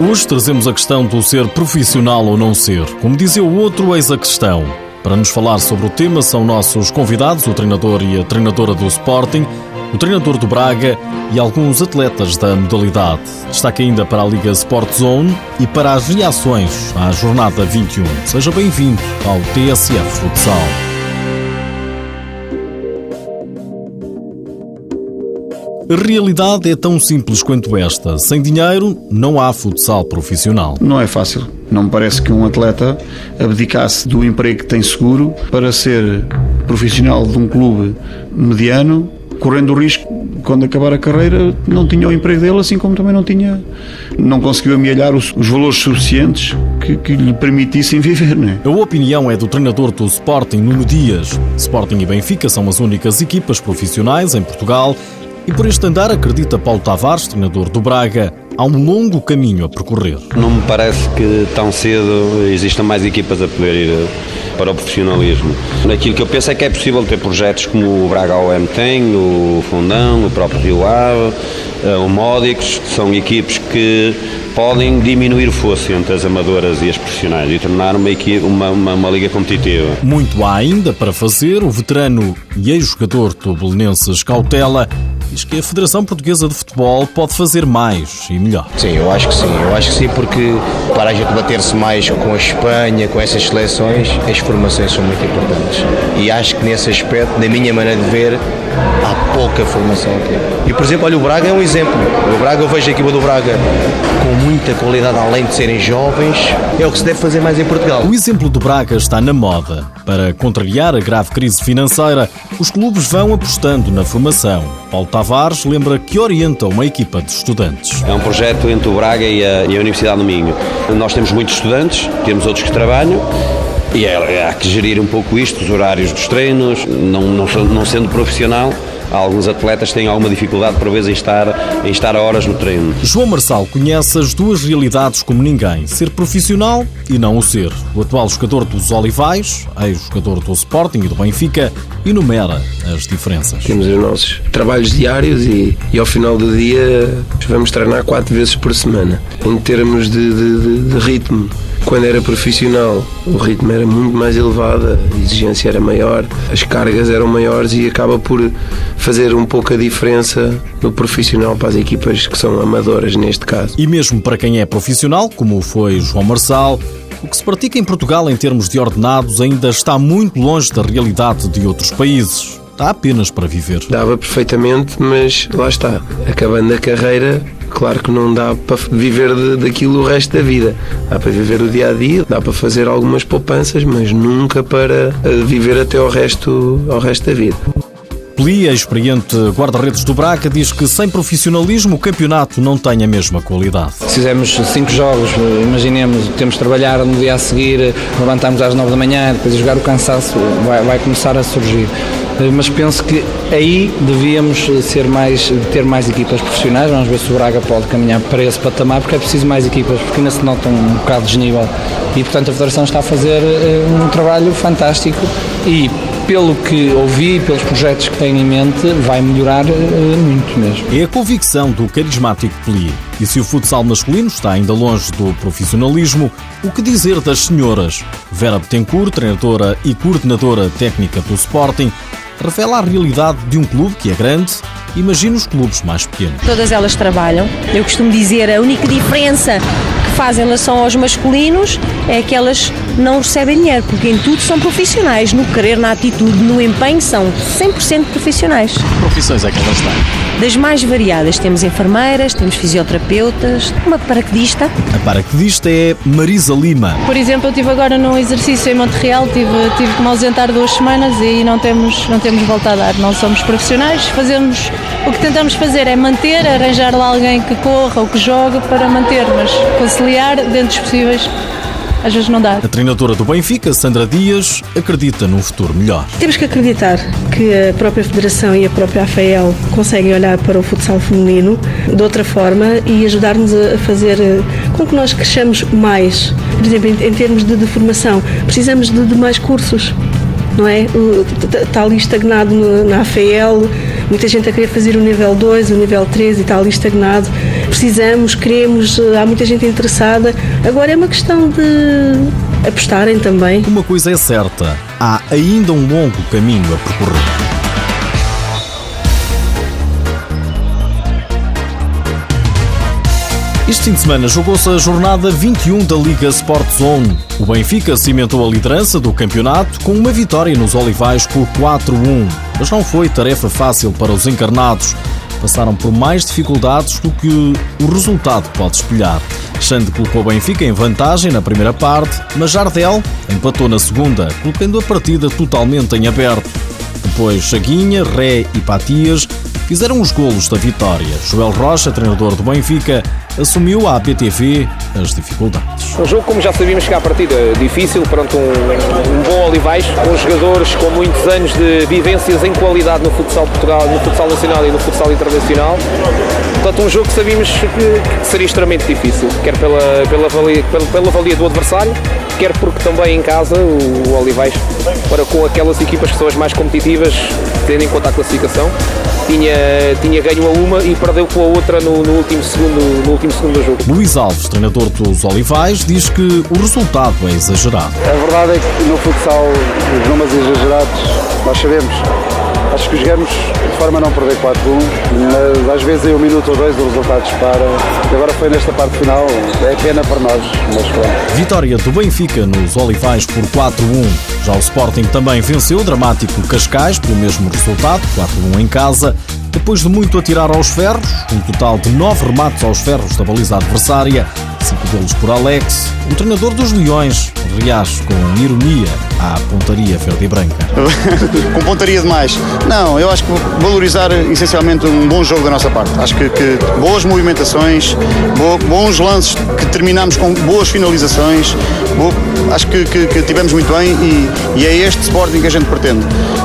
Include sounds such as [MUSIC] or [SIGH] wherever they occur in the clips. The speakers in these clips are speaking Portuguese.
Hoje trazemos a questão do ser profissional ou não ser. Como dizia o outro, eis a questão. Para nos falar sobre o tema são nossos convidados, o treinador e a treinadora do Sporting, o treinador do Braga e alguns atletas da modalidade. Destaque ainda para a Liga Sport Zone e para as reações à jornada 21. Seja bem-vindo ao TSF Futsal. A realidade é tão simples quanto esta. Sem dinheiro, não há futsal profissional. Não é fácil. Não me parece que um atleta abdicasse do emprego que tem seguro para ser profissional de um clube mediano, correndo o risco, quando acabar a carreira, não tinha o emprego dele, assim como também não tinha, não conseguiu amealhar os, os valores suficientes que, que, lhe permitissem viver. É? A opinião é do treinador do Sporting, Nuno Dias. Sporting e Benfica são as únicas equipas profissionais em Portugal e por este andar, acredita Paulo Tavares, treinador do Braga, há um longo caminho a percorrer. Não me parece que tão cedo existam mais equipas a poder ir eh, para o profissionalismo. Aquilo que eu penso é que é possível ter projetos como o Braga OM tem, o Fundão, o próprio Rio Ave, eh, o Módicos, que são equipes que podem diminuir o fosso entre as amadoras e as profissionais e tornar uma, equipe, uma, uma, uma liga competitiva. Muito há ainda para fazer. O veterano e ex-jogador do Belenenses Cautela diz que a Federação Portuguesa de Futebol pode fazer mais e melhor. Sim, eu acho que sim. Eu acho que sim porque para a gente bater-se mais com a Espanha, com essas seleções, as formações são muito importantes. E acho que nesse aspecto, na minha maneira de ver, há pouca formação aqui. E por exemplo, olha, o Braga é um exemplo. O Braga, eu vejo a equipa do Braga com muita qualidade, além de serem jovens, é o que se deve fazer mais em Portugal. O exemplo do Braga está na moda. Para contrariar a grave crise financeira, os clubes vão apostando na formação. Paulo Tavares lembra que orienta uma equipa de estudantes. É um projeto entre o Braga e a, e a Universidade do Minho. Nós temos muitos estudantes, temos outros que trabalham, e é, há que gerir um pouco isto, os horários dos treinos, não, não, não sendo profissional, alguns atletas têm alguma dificuldade por vezes em estar, em estar a horas no treino. João Marçal conhece as duas realidades como ninguém, ser profissional e não o ser. O atual jogador dos Olivais, ex-jogador do Sporting e do Benfica, enumera as diferenças. Temos os nossos trabalhos diários e, e ao final do dia vamos treinar quatro vezes por semana. Em termos de, de, de ritmo, quando era profissional, o ritmo era muito mais elevado, a exigência era maior, as cargas eram maiores e acaba por fazer um pouco a diferença no profissional para as equipas que são amadoras neste caso. E mesmo para quem é profissional, como foi João Marçal, o que se pratica em Portugal em termos de ordenados ainda está muito longe da realidade de outros países. Dá apenas para viver. Dava perfeitamente, mas lá está. Acabando a carreira, claro que não dá para viver de, daquilo o resto da vida. Dá para viver o dia a dia, dá para fazer algumas poupanças, mas nunca para eh, viver até ao resto, ao resto da vida. Peli, a experiente guarda-redes do Braga, diz que sem profissionalismo o campeonato não tem a mesma qualidade. Se fizermos cinco jogos, imaginemos, temos de trabalhar no dia a seguir, levantamos às nove da manhã, depois jogar o cansaço vai, vai começar a surgir mas penso que aí devíamos ser mais, ter mais equipas profissionais. Vamos ver se o Braga pode caminhar para esse patamar, porque é preciso mais equipas, porque ainda se nota um bocado de desnível. E portanto a Federação está a fazer um trabalho fantástico e pelo que ouvi, pelos projetos que tem em mente, vai melhorar muito mesmo. É a convicção do carismático Peli. E se o futsal masculino está ainda longe do profissionalismo, o que dizer das senhoras? Vera Betancourt, treinadora e coordenadora técnica do Sporting, revela a realidade de um clube que é grande. Imagina os clubes mais pequenos. Todas elas trabalham. Eu costumo dizer a única diferença em relação aos masculinos é que elas não recebem dinheiro, porque em tudo são profissionais. No querer, na atitude, no empenho, são 100% profissionais. Que profissões é que elas têm? Das mais variadas. Temos enfermeiras, temos fisioterapeutas, uma paraquedista. A paraquedista é Marisa Lima. Por exemplo, eu estive agora num exercício em Montreal, tive, tive que me ausentar duas semanas e não temos, não temos volta a dar. Não somos profissionais, fazemos o que tentamos fazer é manter, arranjar lá alguém que corra ou que jogue para manter, mas conciliar dentro dos possíveis às vezes não dá. A treinadora do Benfica, Sandra Dias, acredita num futuro melhor. Temos que acreditar que a própria Federação e a própria AFL conseguem olhar para o futsal feminino de outra forma e ajudar-nos a fazer eh, com que nós cresçamos mais. Por exemplo, em, termos de, formação, precisamos de mais cursos não é? Está ali estagnado na AFL, muita gente a querer fazer o nível 2, o nível 3 e está ali estagnado. Precisamos, queremos, há muita gente interessada. Agora é uma questão de apostarem também. Uma coisa é certa, há ainda um longo caminho a percorrer. Este fim de semana jogou-se a jornada 21 da Liga Sport Zone. O Benfica cimentou a liderança do campeonato com uma vitória nos Olivais por 4-1. Mas não foi tarefa fácil para os encarnados. Passaram por mais dificuldades do que o resultado pode espelhar. Xande colocou o Benfica em vantagem na primeira parte, mas Jardel empatou na segunda, colocando a partida totalmente em aberto. Depois Chaguinha, Ré e Patias fizeram os golos da vitória. Joel Rocha, treinador do Benfica, assumiu à BTV as dificuldades. Um jogo, como já sabíamos, que à partida difícil, pronto, um, um bom Olivais, com jogadores com muitos anos de vivências em qualidade no futsal Portugal, no futsal nacional e no futsal internacional. Portanto, um jogo que sabíamos que, que seria extremamente difícil, quer pela, pela, valia, pela, pela valia do adversário, quer porque também em casa o, Olivais, para com aquelas equipas que são as mais competitivas, tendo em conta a classificação, tinha, tinha ganho a uma e perdeu com a outra no, no, último segundo, no último segundo do jogo. Luís Alves, treinador dos Olivais, diz que o resultado é exagerado. A verdade é que no futsal os números exagerados, nós sabemos, Acho que jogamos de forma a não perder 4-1, mas às vezes em um minuto ou dois o resultado dispara. E agora foi nesta parte final, é pena para nós, mas pronto. Vitória do Benfica nos Olivais por 4-1. Já o Sporting também venceu o dramático Cascais pelo mesmo resultado, 4-1 em casa. Depois de muito atirar aos ferros, um total de 9 remates aos ferros da baliza adversária, 5 deles por Alex, o treinador dos Leões reage com ironia à pontaria verde e branca. [LAUGHS] com pontaria demais. Não, eu acho que valorizar essencialmente um bom jogo da nossa parte. Acho que, que boas movimentações, bo, bons lances, que terminamos com boas finalizações. Bo, acho que, que, que, tivemos muito bem e, e, é este Sporting que a gente pretende.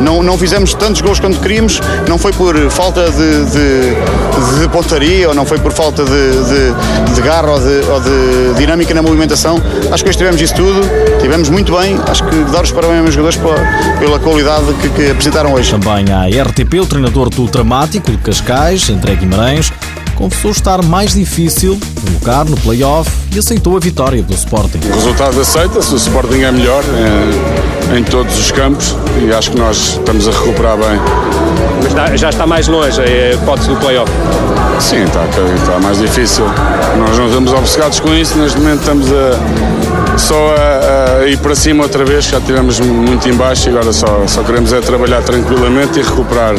Não, não fizemos tantos gols quanto queríamos, não foi por falta de, de, de pontaria ou não foi por falta de, de, de garra ou de, ou de dinâmica na movimentação. Acho que hoje tivemos isso tudo, tivemos muito bem. Acho que dar os parabéns aos jogadores pela, pela qualidade que, que apresentaram hoje. Também a RTP, o treinador do Dramático de Cascais, André Guimarães, confessou estar mais difícil colocar no play-off e aceitou a vitória do Sporting. O resultado aceita-se, o Sporting é melhor é, em todos os campos e acho que nós estamos a recuperar bem. Mas já está mais longe a hipótese do play-off? Sim, está, está mais difícil. Nós não estamos obcecados com isso, neste momento estamos a, só a, a, ir para cima outra vez, já estivemos muito embaixo e agora só, só queremos é trabalhar tranquilamente e recuperar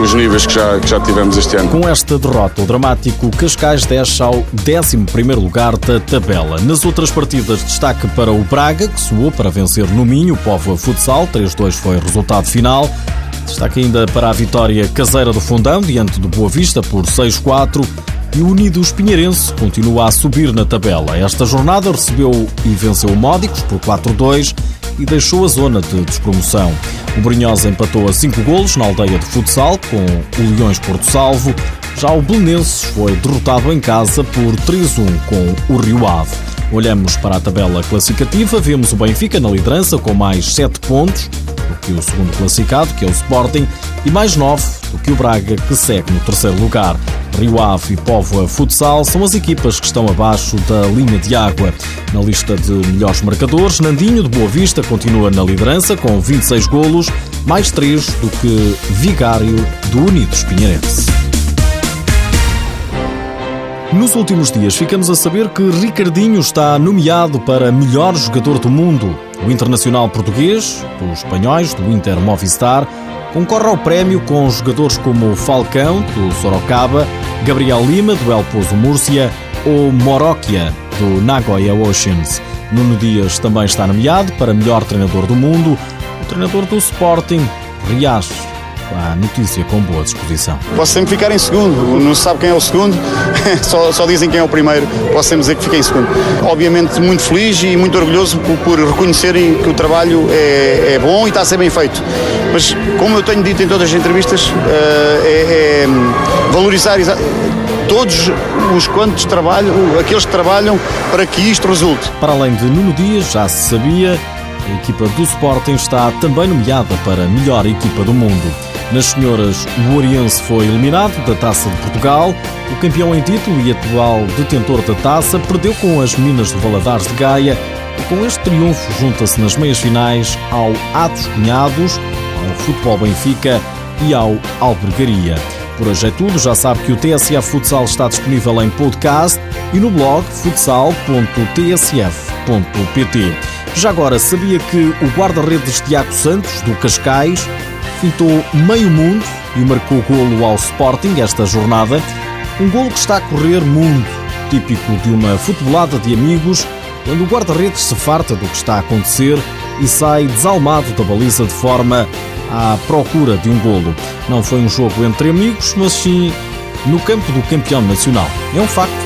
os níveis que já, que já tivemos este ano. Com esta derrota, o dramático Cascais desce ao 11 lugar da tabela. Nas outras partidas, destaque para o Braga, que suou para vencer no Minho, o Povo Futsal, 3-2 foi o resultado final. Destaque ainda para a vitória caseira do Fundão, diante do Boa Vista, por 6-4. E o Unidos Pinheirense continua a subir na tabela. Esta jornada recebeu e venceu o Módicos por 4-2 e deixou a zona de despromoção. O Brinhosa empatou a 5 golos na aldeia de futsal com o Leões Porto Salvo. Já o Belenenses foi derrotado em casa por 3-1 com o Rio Ave. Olhamos para a tabela classificativa, vemos o Benfica na liderança com mais 7 pontos do que o segundo classificado, que é o Sporting, e mais 9 do que o Braga, que segue no terceiro lugar. Rio Ave e Póvoa Futsal são as equipas que estão abaixo da linha de água. Na lista de melhores marcadores, Nandinho de Boa Vista continua na liderança com 26 golos, mais 3 do que Vigário do Unidos Pinheirense. Nos últimos dias ficamos a saber que Ricardinho está nomeado para melhor jogador do mundo. O internacional português, dos espanhóis, do Inter Movistar, concorre ao prémio com jogadores como Falcão, do Sorocaba, Gabriel Lima, do El Pozo Múrcia ou Morokia, do Nagoya Oceans. Nuno Dias também está nomeado para melhor treinador do mundo. O treinador do Sporting, Riacho, a notícia com boa disposição. Posso sempre ficar em segundo, não se sabe quem é o segundo, [LAUGHS] só, só, dizem quem é o primeiro, posso sempre dizer que fiquei em segundo. Obviamente muito feliz e muito orgulhoso por, por reconhecerem que o trabalho é, é, bom e está a ser bem feito. Mas como eu tenho dito em todas as entrevistas, eh, é, é valorizar todos os quantos trabalham, aqueles que trabalham para que isto resulte. Para além de Nuno Dias, já se sabia a equipa do Sporting está também nomeada para melhor equipa do mundo. Nas senhoras, o Oriense foi eliminado da Taça de Portugal. O campeão em título e atual detentor da taça perdeu com as Minas de Valadares de Gaia e com este triunfo junta-se nas meias finais ao Atos Cunhados, ao Futebol Benfica e ao Albergaria. Por hoje é tudo, já sabe que o TSF Futsal está disponível em podcast e no blog futsal.tsf.pt. Já agora, sabia que o guarda-redes Tiago Santos, do Cascais, fintou meio mundo e marcou golo ao Sporting esta jornada. Um golo que está a correr mundo, típico de uma futebolada de amigos, quando o guarda-redes se farta do que está a acontecer e sai desalmado da baliza de forma à procura de um golo. Não foi um jogo entre amigos, mas sim no campo do campeão nacional. É um facto